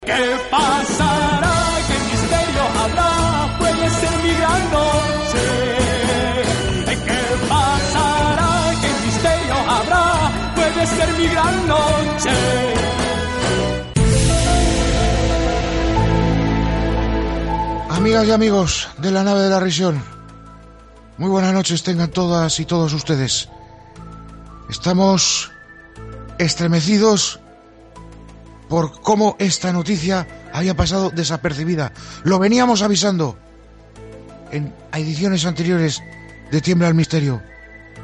¿Qué pasará? ¿Qué misterio habrá? Puede ser mi gran noche. ¿Qué pasará? ¿Qué misterio habrá? Puede ser mi gran noche. Amigas y amigos de la nave de la risión, muy buenas noches tengan todas y todos ustedes. Estamos estremecidos por cómo esta noticia había pasado desapercibida. Lo veníamos avisando en ediciones anteriores de Tiembla el Misterio.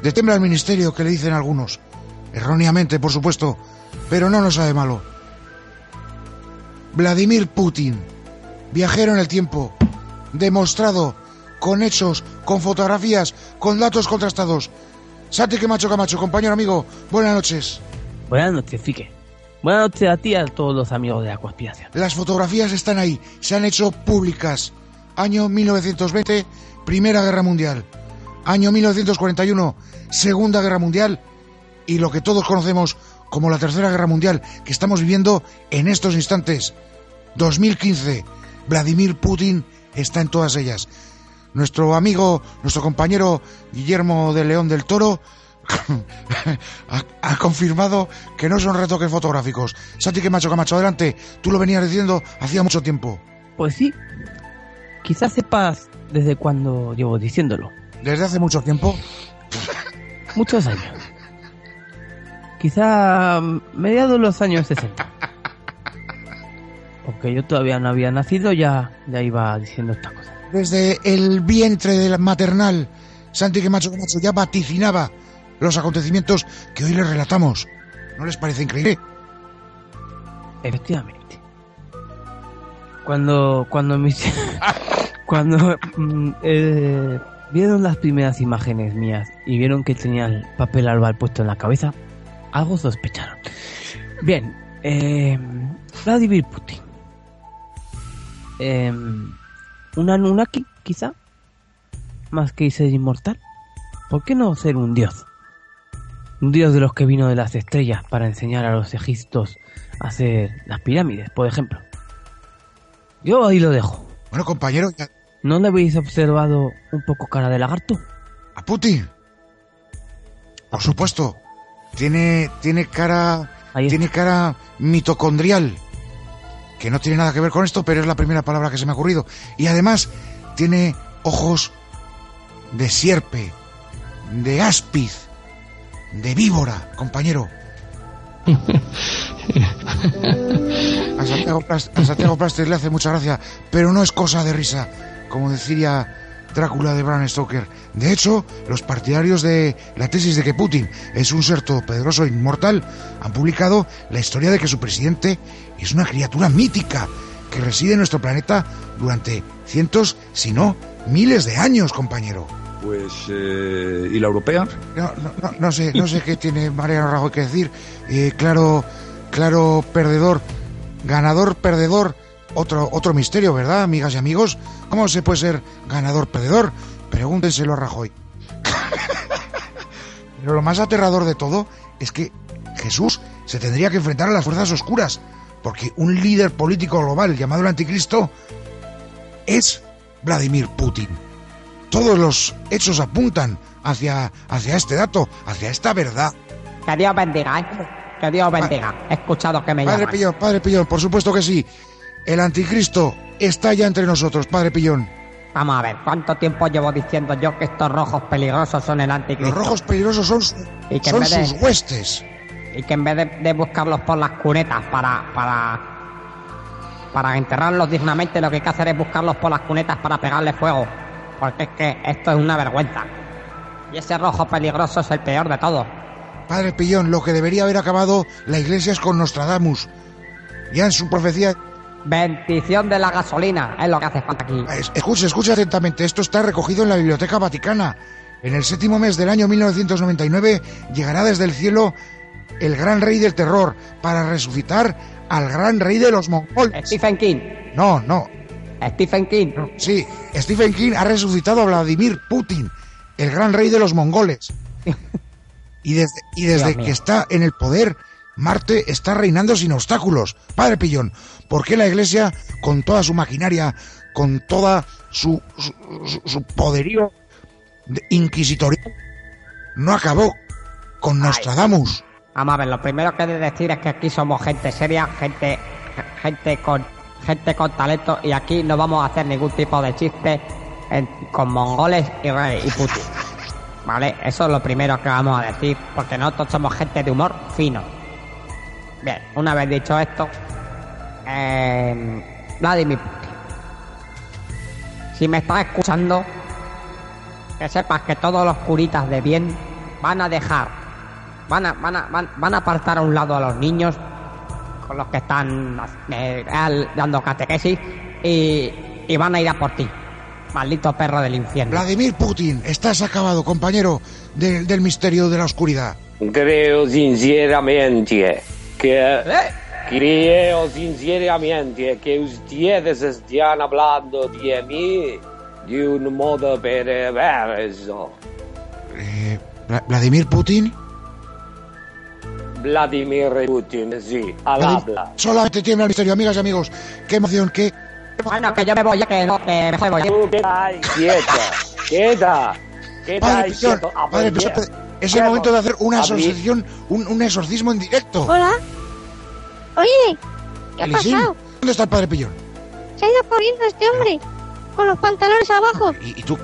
De Tiembla el Ministerio, que le dicen algunos. Erróneamente, por supuesto, pero no nos sabe malo. Vladimir Putin, viajero en el tiempo, demostrado con hechos, con fotografías, con datos contrastados. Santi Camacho Camacho, compañero amigo, buenas noches. Buenas noches, Fique. Buenas noches a ti y a todos los amigos de la conspiración. Las fotografías están ahí, se han hecho públicas. Año 1920, Primera Guerra Mundial. Año 1941, Segunda Guerra Mundial. Y lo que todos conocemos como la Tercera Guerra Mundial, que estamos viviendo en estos instantes. 2015, Vladimir Putin está en todas ellas. Nuestro amigo, nuestro compañero Guillermo de León del Toro ha, confirmado que no son retoques fotográficos. Santi que macho, Camacho, adelante. Tú lo venías diciendo hacía mucho tiempo. Pues sí. Quizás sepas desde cuándo llevo diciéndolo. Desde hace mucho tiempo. Muchos años. Quizá mediados de los años 60. Porque yo todavía no había nacido, ya, ya iba diciendo estas cosas. Desde el vientre del maternal, Santi que macho, Camacho ya vaticinaba los acontecimientos que hoy les relatamos. ¿No les parece increíble? Efectivamente. Cuando, cuando mis, cuando mm, eh, vieron las primeras imágenes mías y vieron que tenía el papel albal puesto en la cabeza, algo sospecharon. Bien, eh, Vladimir Putin. Eh, un Anunnaki, quizá, más que ser inmortal. ¿Por qué no ser un dios? Un dios de los que vino de las estrellas para enseñar a los egipcios a hacer las pirámides, por ejemplo. Yo ahí lo dejo. Bueno, compañero, ya- ¿No le habéis observado un poco cara de lagarto? a Putin. Por supuesto. Tiene, tiene cara, tiene cara mitocondrial. Que no tiene nada que ver con esto, pero es la primera palabra que se me ha ocurrido. Y además, tiene ojos de sierpe, de áspiz, de víbora, compañero. A Santiago, Plas- a Santiago Plastes le hace mucha gracia, pero no es cosa de risa, como decía Drácula de Bram Stoker. De hecho, los partidarios de la tesis de que Putin es un ser todopoderoso e inmortal han publicado la historia de que su presidente es una criatura mítica que reside en nuestro planeta durante cientos, si no miles de años, compañero. Pues, eh, ¿y la europea? No, no, no, sé, no sé qué tiene Mariano Rajoy que decir. Eh, claro, claro, perdedor, ganador, perdedor. Otro, otro misterio, ¿verdad, amigas y amigos? ¿Cómo se puede ser ganador, perdedor? Pregúntenselo a Rajoy. Pero lo más aterrador de todo es que Jesús se tendría que enfrentar a las fuerzas oscuras, porque un líder político global llamado el Anticristo es Vladimir Putin. Todos los hechos apuntan hacia, hacia este dato, hacia esta verdad. Que Dios bendiga, ¿eh? Que Dios bendiga. He escuchado que me Padre llaman. Pillón, Padre Pillón, por supuesto que sí. El anticristo está ya entre nosotros, Padre Pillón. Vamos a ver, ¿cuánto tiempo llevo diciendo yo que estos rojos peligrosos son el anticristo? Los rojos peligrosos son, su- Y que en son vez de- sus huestes. Y que en vez de, de buscarlos por las cunetas para, para, para enterrarlos dignamente, lo que hay que hacer es buscarlos por las cunetas para pegarle fuego. Porque es que esto es una vergüenza. Y ese rojo peligroso es el peor de todos. Padre Pillón, lo que debería haber acabado la iglesia es con Nostradamus. ya en su profecía Bendición de la gasolina, es lo que hace falta aquí. Es- Escuche, escuche atentamente. Esto está recogido en la Biblioteca Vaticana. En el séptimo mes del año 1999 llegará desde el cielo el gran rey del terror para resucitar al gran rey de los mongoles. Stephen King, No, no. Stephen King. Sí, Stephen King ha resucitado a Vladimir Putin, el gran rey de los mongoles. Y desde, y desde que está en el poder, Marte está reinando sin obstáculos. Padre Pillón, ¿por qué la Iglesia, con toda su maquinaria, con toda su, su, su- su poderío de- inquisitorial, no acabó con Nostradamus? Vamos a ver, lo primero que he de decir es que aquí somos gente seria, gente, gente con, gente con talento y aquí no vamos a hacer ningún tipo de chiste en- con mongoles y, y Putin. ¿Vale? Eso es lo primero que vamos a decir, porque nosotros somos gente de humor fino. Bien, una vez dicho esto, eh, Vladimir Putin. Si me estás escuchando, que sepas que todos los curitas de bien van a dejar, van a, van a, van, van a apartar a un lado a los niños con los que están eh, dando catequesis y, y van a ir a por ti, maldito perro del infierno. Vladimir Putin, estás acabado, compañero del- del misterio de la oscuridad. Creo sinceramente que... ¡Eh! Creo sinceramente que ustedes están hablando de mí de un modo perverso. Eh, Vla- Vladimir Putin. Vladimir Putin, sí, al habla. Solamente tiembla el misterio, amigas y amigos. Qué emoción, qué. Bueno, que yo me voy ya, que no, que mejor voy. Tú queda ahí quieta, queda, queda Padre ahí Pillón, quieto. padre Pillón, es el momento de hacer una exorcización, un, un exorcismo en directo. Hola. Oye, ¿qué ha Elisín, pasado? ¿Dónde está el padre Pillón? Se ha ido corriendo este hombre. Con los pantalones abajo. Y, y tú,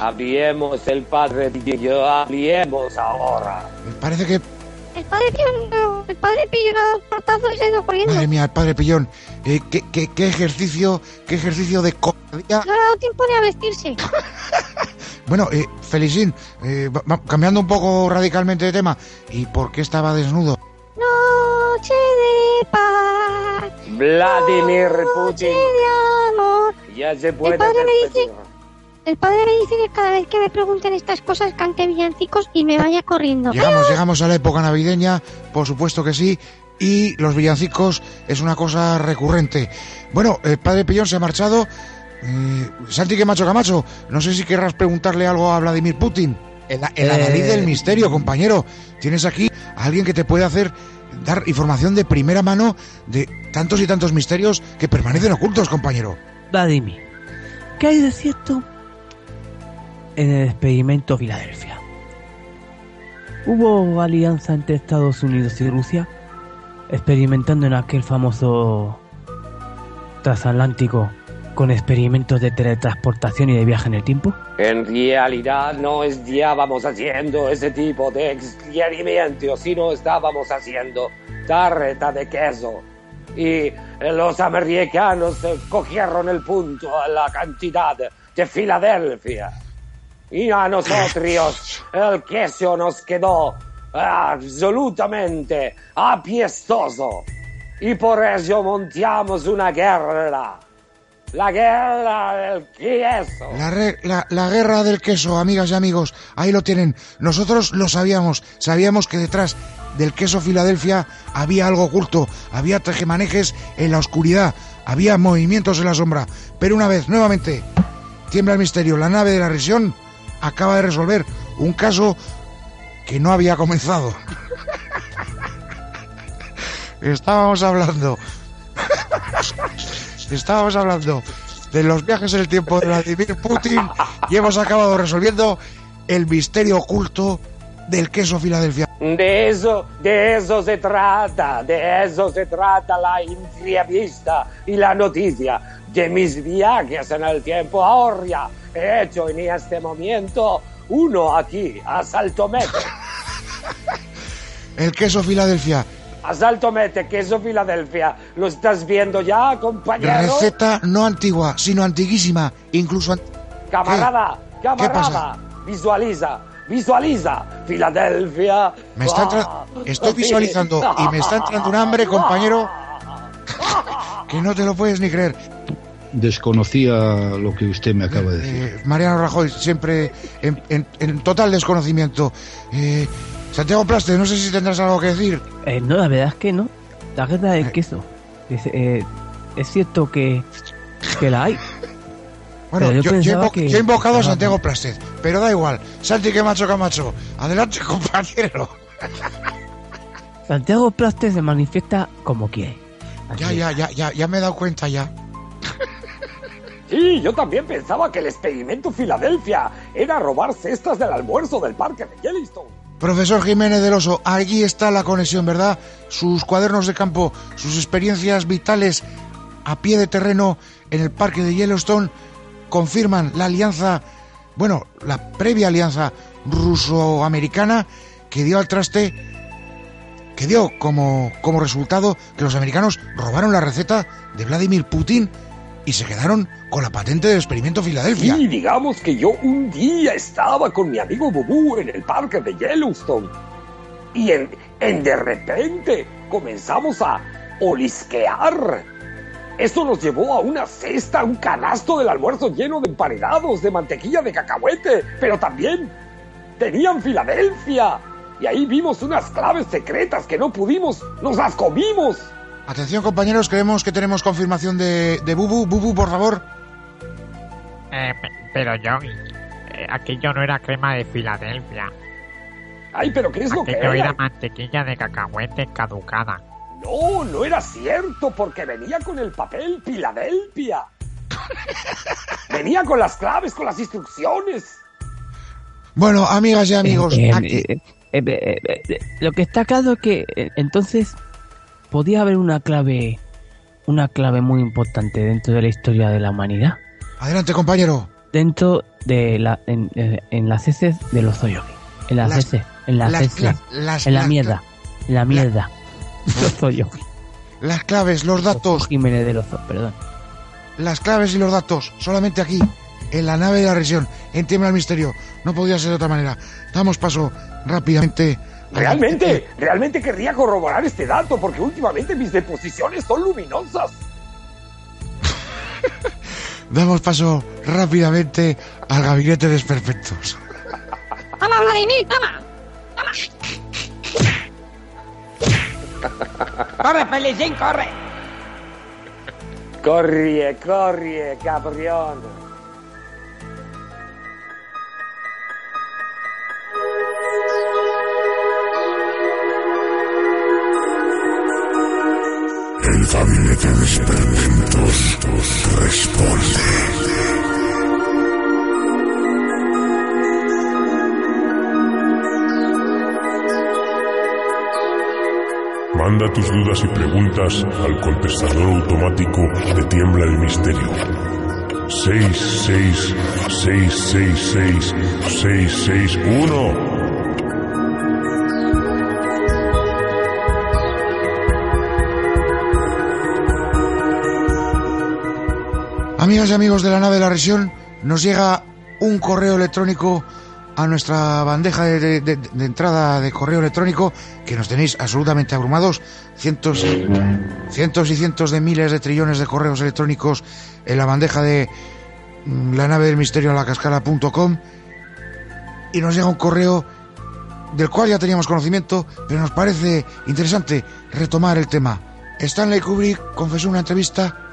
Hablemos el padre Pío, hablemos ahora. parece que, El padre Pío, el padre le ha dado un portazo y se ha ido corriendo. madre mía, el padre Pillón, eh, qué, qué- qué ejercicio, qué ejercicio de cobardía. No le ha dado tiempo ni a vestirse. Bueno, eh, Felicín, eh, cambiando un poco radicalmente de tema, ¿y por qué estaba desnudo? Noche de paz. Vladimir Noche Putin, de amor. ya se puede padre me dice-. El padre me dice que cada vez que me pregunten estas cosas cante villancicos y me vaya corriendo. Llegamos, llegamos a la época navideña, por supuesto que sí, y los villancicos es una cosa recurrente. Bueno, el padre Pillón se ha marchado. Eh, Santi Camacho Camacho, no sé si querrás preguntarle algo a Vladimir Putin. El, el Eh, del misterio, compañero. Tienes aquí a alguien que te puede hacer dar información de primera mano de tantos y tantos misterios que permanecen ocultos, compañero. Vladimir, ¿qué hay de cierto en el experimento Filadelfia? ¿Hubo alianza entre Estados Unidos y Rusia? Experimentando en aquel famoso transatlántico con experimentos de teletransportación y de viaje en el tiempo? En realidad no estábamos haciendo ese tipo de experimentos, sino estábamos haciendo tarreta de queso. Y los americanos eh, cogieron el punto a la cantidad de Filadelfia. Y a nosotros el queso nos quedó absolutamente apiestoso. Y por eso montamos una guerra. La guerra del queso. La, re- la- la guerra del queso, amigas y amigos, ahí lo tienen. Nosotros lo sabíamos, sabíamos que detrás del queso Filadelfia había algo oculto, había tejemanejes en la oscuridad, había movimientos en la sombra. Pero una vez, nuevamente, tiembla el misterio, la nave de la risión acaba de resolver un caso que no había comenzado. Estábamos hablando Estábamos hablando de los viajes en el tiempo de Vladimir Putin y hemos acabado resolviendo el misterio oculto del queso Filadelfia. De eso, de eso se trata, de eso se trata la entrevista y la noticia de mis viajes en el tiempo. Ahora he hecho en este momento uno aquí, a Saltomete. El queso Filadelfia, A Saltomete, queso Filadelfia. ¿Lo estás viendo ya, compañero? receta no antigua, sino antiguísima, incluso an- Camarada, ¿Qué camarada, visualiza, visualiza, Filadelfia. Me está entra- Ah, estoy visualizando y me está entrando un hambre, compañero. Que no te lo puedes ni creer. Desconocía lo que usted me acaba de decir. Eh, Mariano Rajoy, siempre en, en- en total desconocimiento. Eh, Santiago Plaste, no sé si tendrás algo que decir. Eh, no, la verdad es que no. Tarjeta de queso. Es, eh, es cierto que, que la hay. Bueno, yo yo, yo he pensaba invo- que- yo he invocado a Santiago Plasted, pero da igual. Santi, que macho, que macho. Adelante, compañero. Santiago Plaste se manifiesta como quiere. Ya, ya, ya, ya, ya me he dado cuenta ya. Sí, yo también pensaba que el experimento Filadelfia era robar cestas del almuerzo del parque de Yellowstone. Profesor Jiménez del Oso, allí está la conexión, ¿verdad? Sus cuadernos de campo, sus experiencias vitales a pie de terreno en el parque de Yellowstone confirman la alianza, bueno, la previa alianza ruso-americana que dio al traste, que dio como, como resultado que los americanos robaron la receta de Vladimir Putin y se quedaron con la patente del experimento Filadelfia. Y digamos que yo un día estaba con mi amigo Bubú en el parque de Yellowstone. Y en, de repente comenzamos a olisquear. Esto nos llevó a una cesta, un canasto del almuerzo lleno de emparedados, de mantequilla de cacahuete, pero también tenían Filadelfia. Y ahí vimos unas claves secretas que no pudimos, nos las comimos. Atención compañeros, creemos que tenemos confirmación de, de Bubu. Bubu, por favor. Eh, pe- pero Yogi, eh, aquello no era crema de Filadelfia. Ay, pero ¿qué es lo que era? era mantequilla de cacahuete caducada. No, no era cierto, porque venía con el papel Filadelfia. venía con las claves, con las instrucciones. Bueno, amigas y amigos, Eh, eh, aquí- eh, eh, eh, lo que está claro es que entonces podía haber una clave, una clave muy importante dentro de la historia de la humanidad, adelante compañero. dentro de la, en, en las heces de los zoyogi, en las Las- heces, en las las- heces, las- en la las- mierda, en la mierda, los zoyogi, Las claves, los datos, Jiménez de Lozo, perdón. las claves y los datos, solamente aquí, en la nave de la región, en Tiembla el Misterio. No podía ser de otra manera. Damos paso rápidamente. Realmente, realmente querría corroborar este dato, porque últimamente mis deposiciones son luminosas. Damos paso rápidamente al gabinete de desperfectos. ¡Toma, Vladimir! ¡Corre, Felicín, corre! Corrie, corrie, cabrión. Gabinete de experimentos responde. Manda tus dudas y preguntas al contestador automático de Tiembla el Misterio. 666666661 Amigas y amigos de la nave de la región, nos llega un correo electrónico a nuestra bandeja de, entrada de correo electrónico que nos tenéis absolutamente abrumados. Cientos, cientos y cientos de miles de trillones de correos electrónicos en la bandeja de mm, la nave del misterio a la cascada.com y nos llega un correo del cual ya teníamos conocimiento, pero nos parece interesante retomar el tema. Stanley Kubrick confesó una entrevista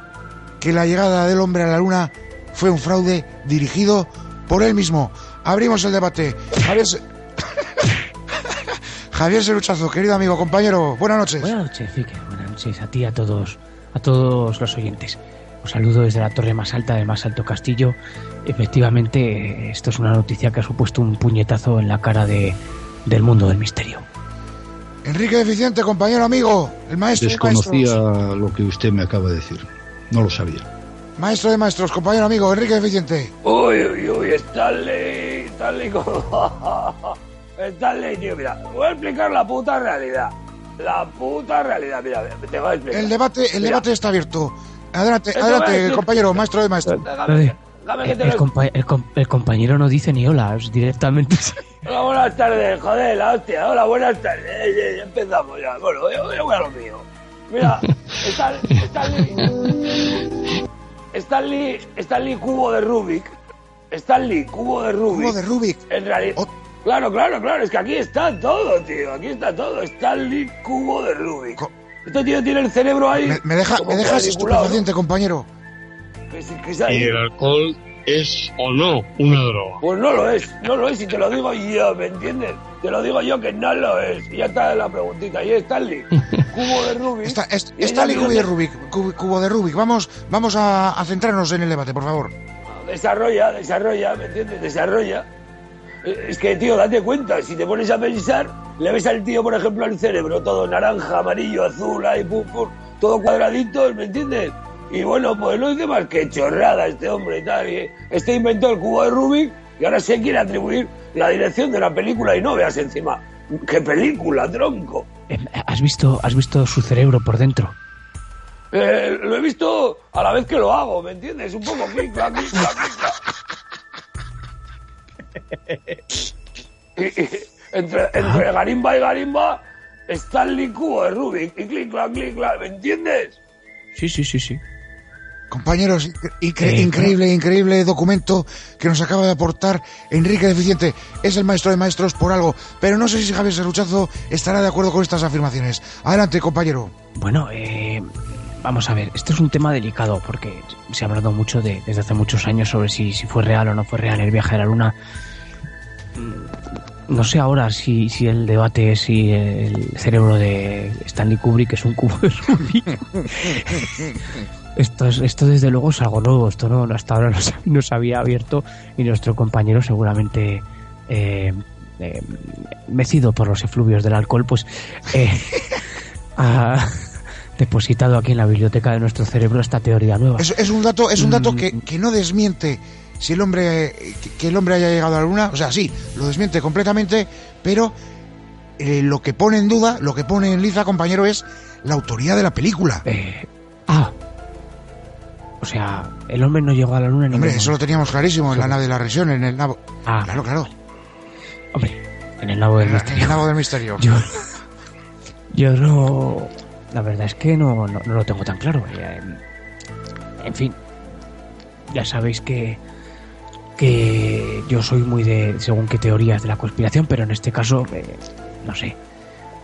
que la llegada del hombre a la luna fue un fraude dirigido por él mismo. Abrimos el debate. Javier, Se- Javier Seruchazo, querido amigo, compañero, buenas noches. Buenas noches, Fique. Buenas noches a ti y a todos, a todos los oyentes. Os saludo desde la torre más alta del más alto castillo. Efectivamente, esto es una noticia que ha supuesto un puñetazo en la cara de, del mundo del misterio. Enrique Deficiente, compañero amigo, el maestro de Desconocía lo que usted me acaba de decir. No lo sabía. Maestro de maestros, compañero amigo, Enrique Deficiente. Uy, uy, uy, Stanley, Stanley, Stanley, tío, mira, voy a explicar la puta realidad. La puta realidad, mira, te voy a explicar. El debate, el Mira, debate está abierto. Adelante, adelante, compañero, maestro de maestros. Déjame que El, te el compa- el com- el compañero no dice ni hola, es directamente. Hola, buenas tardes, joder, la hostia. Hola, buenas tardes. Eh, eh, ya empezamos ya. Bueno, yo, yo voy a lo mío. Mira, Stan- Stanley, Stanley, Stanley Cubo de Rubik. Stanley Cubo de Rubik. Cubo de Rubik. En realidad. Claro, claro, claro. Es que aquí está todo, tío. Aquí está todo. Stanley Cubo de Rubik. Este tío tiene el cerebro ahí. Me, me deja, me dejas estupefaciente, compañero. ¿no? Que sí, que es ahí. ¿Y el alcohol es o no una droga? Pues no lo es, no lo es, y te lo digo yo, ¿me entiendes? Te lo digo yo que no lo es. Y ya está la preguntita. Y Stanley, cubo de Rubik. Está, es- Y Stanley Cubo de Rubik. Cubo, cubo de Rubik. Vamos, vamos a, a centrarnos en el debate, por favor. Desarrolla, desarrolla, ¿me entiendes? Desarrolla. Eh, Es que, tío, date cuenta, si te pones a pensar, le ves al tío, por ejemplo, el cerebro, todo naranja, amarillo, azul, ahí, pum, pum, todo cuadradito, ¿me entiendes? Y bueno, pues no dice más que chorrada este hombre y tal. Y este inventó el cubo de Rubik y ahora se quiere atribuir la dirección de la película y no veas encima. ¿Qué película, tronco? Em, ¿Has visto, has visto su cerebro por dentro? Eh, lo he visto a la vez que lo hago, ¿me entiendes? Un poco clic, clic, clic, entre, entre garimba y garimba está el cubo de Rubik y clic, clac, clic, clac, ¿me entiendes? Sí, sí, sí, sí. Compañeros, incre- Eh, increíble, increíble documento que nos acaba de aportar Enrique Deficiente. Es el maestro de maestros por algo, pero no sé si Javier Serruchazo estará de acuerdo con estas afirmaciones. Adelante, compañero. Bueno, eh, vamos a ver, este es un tema delicado porque se ha hablado mucho de, desde hace muchos años sobre si, si fue real o no fue real el viaje a la Luna. Mm, No sé ahora si, si el debate es si el cerebro de Stanley Kubrick es un cubo de Rubik. Esto, es, esto desde luego es algo nuevo, esto no, hasta ahora no se, había abierto y nuestro compañero seguramente eh, eh, mecido por los efluvios del alcohol, pues eh, ha depositado aquí en la biblioteca de nuestro cerebro esta teoría nueva. Es, es un dato, es un dato Mm. que, que no desmiente si el hombre que, que el hombre haya llegado a la luna, o sea, sí, lo desmiente completamente, pero eh, lo que pone en duda, lo que pone en liza, compañero, es la autoría de la película. Ah, sea, el hombre no llegó a la luna en Hombre, eso lo teníamos clarísimo en la nave de la región, en el nabo. Ah. Claro, claro. Hombre, en el nabo del En el misterio. nabo del misterio. Yo, yo no. La verdad es que no, no, no lo tengo tan claro. Eh, En fin, ya sabéis que que yo soy muy de según qué teorías de la conspiración, pero en este caso, eh, no sé,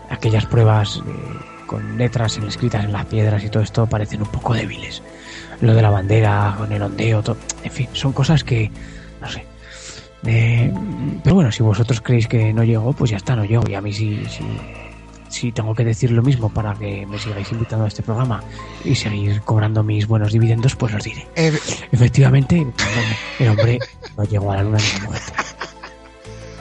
aquellas pruebas eh, con letras en- escritas en las piedras y todo esto parecen un poco débiles. Lo de la bandera, con el ondeo, todo, en fin, son cosas que, no sé. Eh, pero bueno, si vosotros creéis que no llegó, pues ya está, no llego. Y a mí sí, sí, si tengo que decir lo mismo para que me sigáis invitando a este programa y seguir cobrando mis buenos dividendos, pues los diré. Eh, Efectivamente, el hombre no llegó a la luna ningún momento.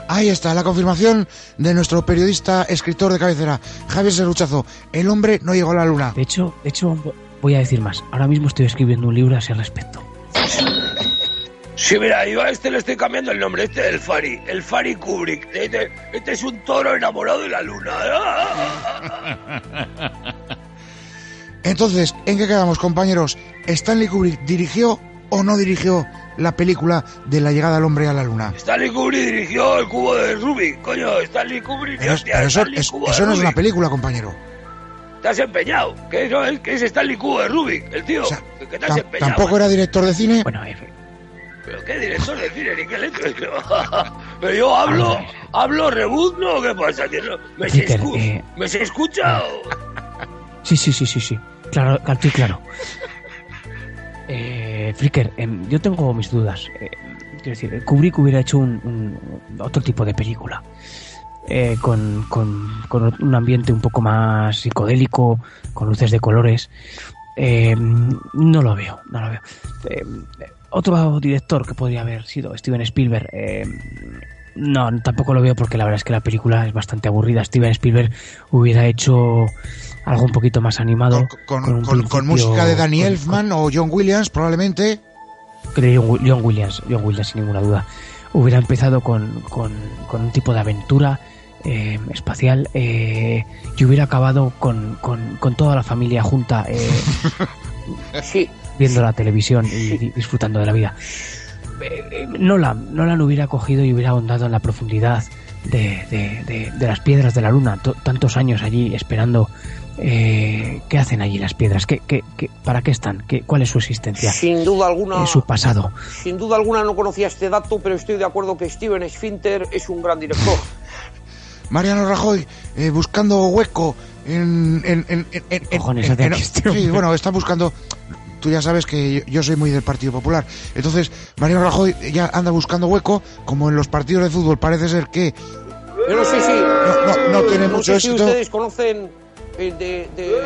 Ahí está la confirmación de nuestro periodista, escritor de cabecera, Javier Serruchazo. El hombre no llegó a la luna. De hecho, de hecho, voy a decir más. Ahora mismo estoy escribiendo un libro a ese respecto. Sí, mira, yo a este le estoy cambiando el nombre, este es el Fari, el Fari Kubrick. Este, este es un toro enamorado de la luna. Entonces, ¿en qué quedamos, compañeros? ¿Stanley Kubrick dirigió o no dirigió la película de la llegada del hombre a la luna? Stanley Kubrick dirigió el cubo de Rubik, coño, Stanley Kubrick. Pero, hostia, pero eso, Stanley es- Cubo de eso no es una película, compañero. Te has empeñado, que eso es, que es Stanley Cubo de Rubik, el tío. que, que te has empeñado. tampoco era director de cine. Bueno, Pero qué director de cine, ni qué leche. Pero yo hablo, hablo rebuzno, ¿qué pasa? Que no- me, se Peter, escu- eh, me se escucha. Sí, sí, sí, sí, sí. Claro, claro, estoy claro. Eh, Flicker, em, yo tengo mis dudas. Eh, quiero decir, Kubrick hubiera hecho un, un- otro tipo de película. Eh, con, con- con un ambiente un poco más psicodélico, con luces de colores. Eh, no lo veo, no lo veo. Eh, otro director que podría haber sido Steven Spielberg. eh, no, tampoco lo veo porque la verdad es que la película es bastante aburrida. Steven Spielberg hubiera hecho algo un poquito más animado. Con, música de Danny Elfman o John Williams, probablemente. John, Wi- John Williams, John Williams sin ninguna duda. Hubiera empezado con, con- con un tipo de aventura eh, espacial eh, y hubiera acabado con, con- con toda la familia junta eh, Sí. viendo la televisión y di- disfrutando de la vida. Eh, eh, Nolan, Nolan hubiera cogido y hubiera ahondado en la profundidad de, de- de- de las piedras de la luna, to- tantos años allí esperando Eh, ¿Qué hacen allí las piedras? ¿Qué, qué, qué- para qué están? ¿Qué, ¿Cuál es su existencia? Sin duda alguna. Eh, su pasado. Sin duda alguna no conocía este dato, pero estoy de acuerdo que Steven Sphinter es un gran director. Mariano Rajoy, eh, buscando hueco en... en, en, en- este sí, bueno, está buscando... Tú ya sabes que yo, yo soy muy del Partido Popular. Entonces, Mariano Rajoy ya anda buscando hueco, como en los partidos de fútbol parece ser que Yo no sé si. no, no, no tiene no mucho sé si ustedes conocen eh, de, de-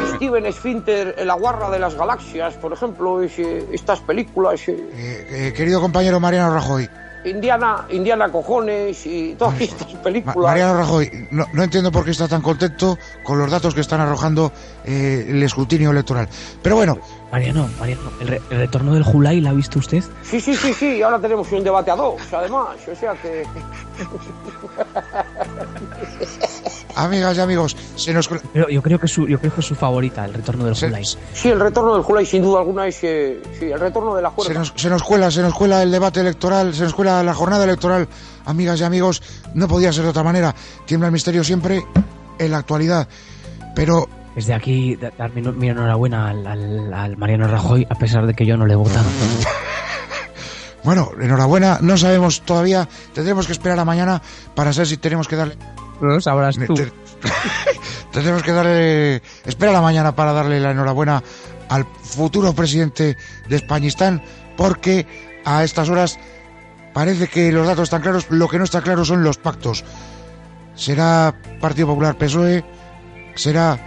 de Steven Sphinter, La Guarra de las Galaxias, por ejemplo, ese- estas películas. eh, Eh, querido compañero Mariano Rajoy, Indiana, Indiana Cojones y todas estas Ma- películas. Mariano Rajoy, no, no entiendo por qué está tan contento con los datos que están arrojando eh, el escrutinio electoral. Pero bueno, Mariano, Mariano, ¿el, re- el retorno del Julai la ha visto usted? Sí, sí, sí, sí, y ahora tenemos un debate a dos, además, o sea que... amigas y amigos, se nos... Pero yo creo que es su, yo creo que es su favorita, el retorno del Julai. Sí, el retorno del Julai sin duda alguna es... eh, sí, el retorno de la Se nos, se nos cuela, se nos cuela el debate electoral, se nos cuela la jornada electoral. Amigas y amigos, no podía ser de otra manera. Tiembla el misterio siempre en la actualidad. Pero Desde aquí, da- dar mi, mi enhorabuena al, al- al Mariano Rajoy, a pesar de que yo no le he votado. bueno, enhorabuena, no sabemos todavía. Tendremos que esperar a mañana para saber si tenemos que darle. No lo sabrás tú. Te- Tendremos que darle. Espera la mañana para darle la enhorabuena al futuro presidente de Españistán, porque a estas horas parece que los datos están claros. Lo que no está claro son los pactos. ¿Será Partido Popular PSOE? ¿Será?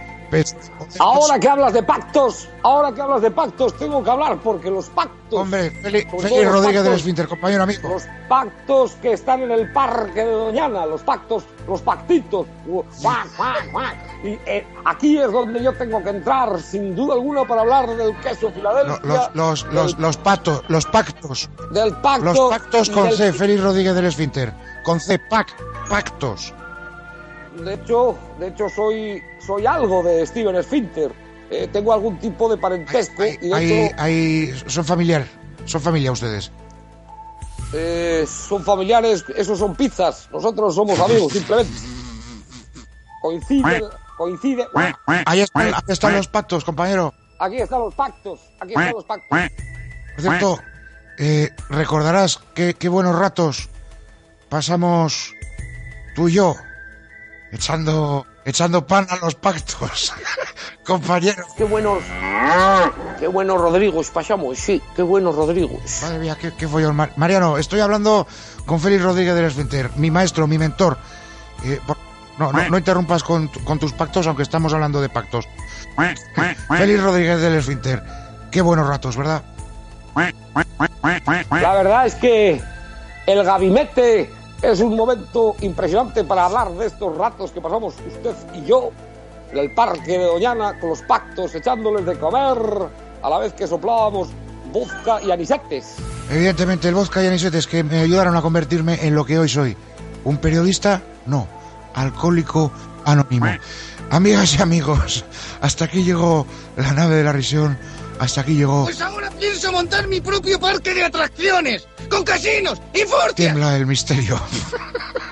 Ahora que hablas de pactos, ahora que hablas de pactos, tengo que hablar porque los pactos... Hombre, Félix los Rodríguez del pactos- Esfínter, compañero amigo. Los pactos que están en el parque de Doñana, los pactos, los pactitos. Y eh, aquí es donde yo tengo que entrar, sin duda alguna, para hablar del queso Filadelfia. Los, los, los, los patos, los pactos. del pacto. Los pactos con del- C, Félix Rodríguez del Esfínter. Con C, pac, pactos. De hecho, de hecho soy, soy algo de Steven Sphinter. Eh, tengo algún tipo de parentesco y de hecho ahí, son familiar, son familia ustedes. eh, son familiares, esos son pizzas. Nosotros somos amigos, simplemente. Coincide, coincide. Ahí están, ahí están los pactos, compañero. Aquí están los pactos, aquí están los pactos. Por cierto, eh, recordarás qué, qué buenos ratos pasamos tú y yo echando, echando pan a los pactos, compañero. Qué buenos, qué buenos Rodrigos pasamos, sí, qué buenos Rodrigos. Madre mía, qué, qué follón. Mar- Mariano, estoy hablando con Félix Rodríguez del Esfínter, mi maestro, mi mentor. Eh, no, no, no interrumpas con, con tus pactos, aunque estamos hablando de pactos. Félix Rodríguez del Esfínter, qué buenos ratos, ¿verdad? La verdad es que el gabinete es un momento impresionante para hablar de estos ratos que pasamos usted y yo en el parque de Doñana con los pactos, echándoles de comer a la vez que soplábamos vodka y anisetes. Evidentemente, el vodka y anisetes que me ayudaron a convertirme en lo que hoy soy. ¿Un periodista? No. Alcohólico anónimo. Amigas y amigos, hasta aquí llegó la nave de la risión. Hasta aquí llegó. Pues ahora pienso montar mi propio parque de atracciones, con casinos y fortias. Tiembla el misterio.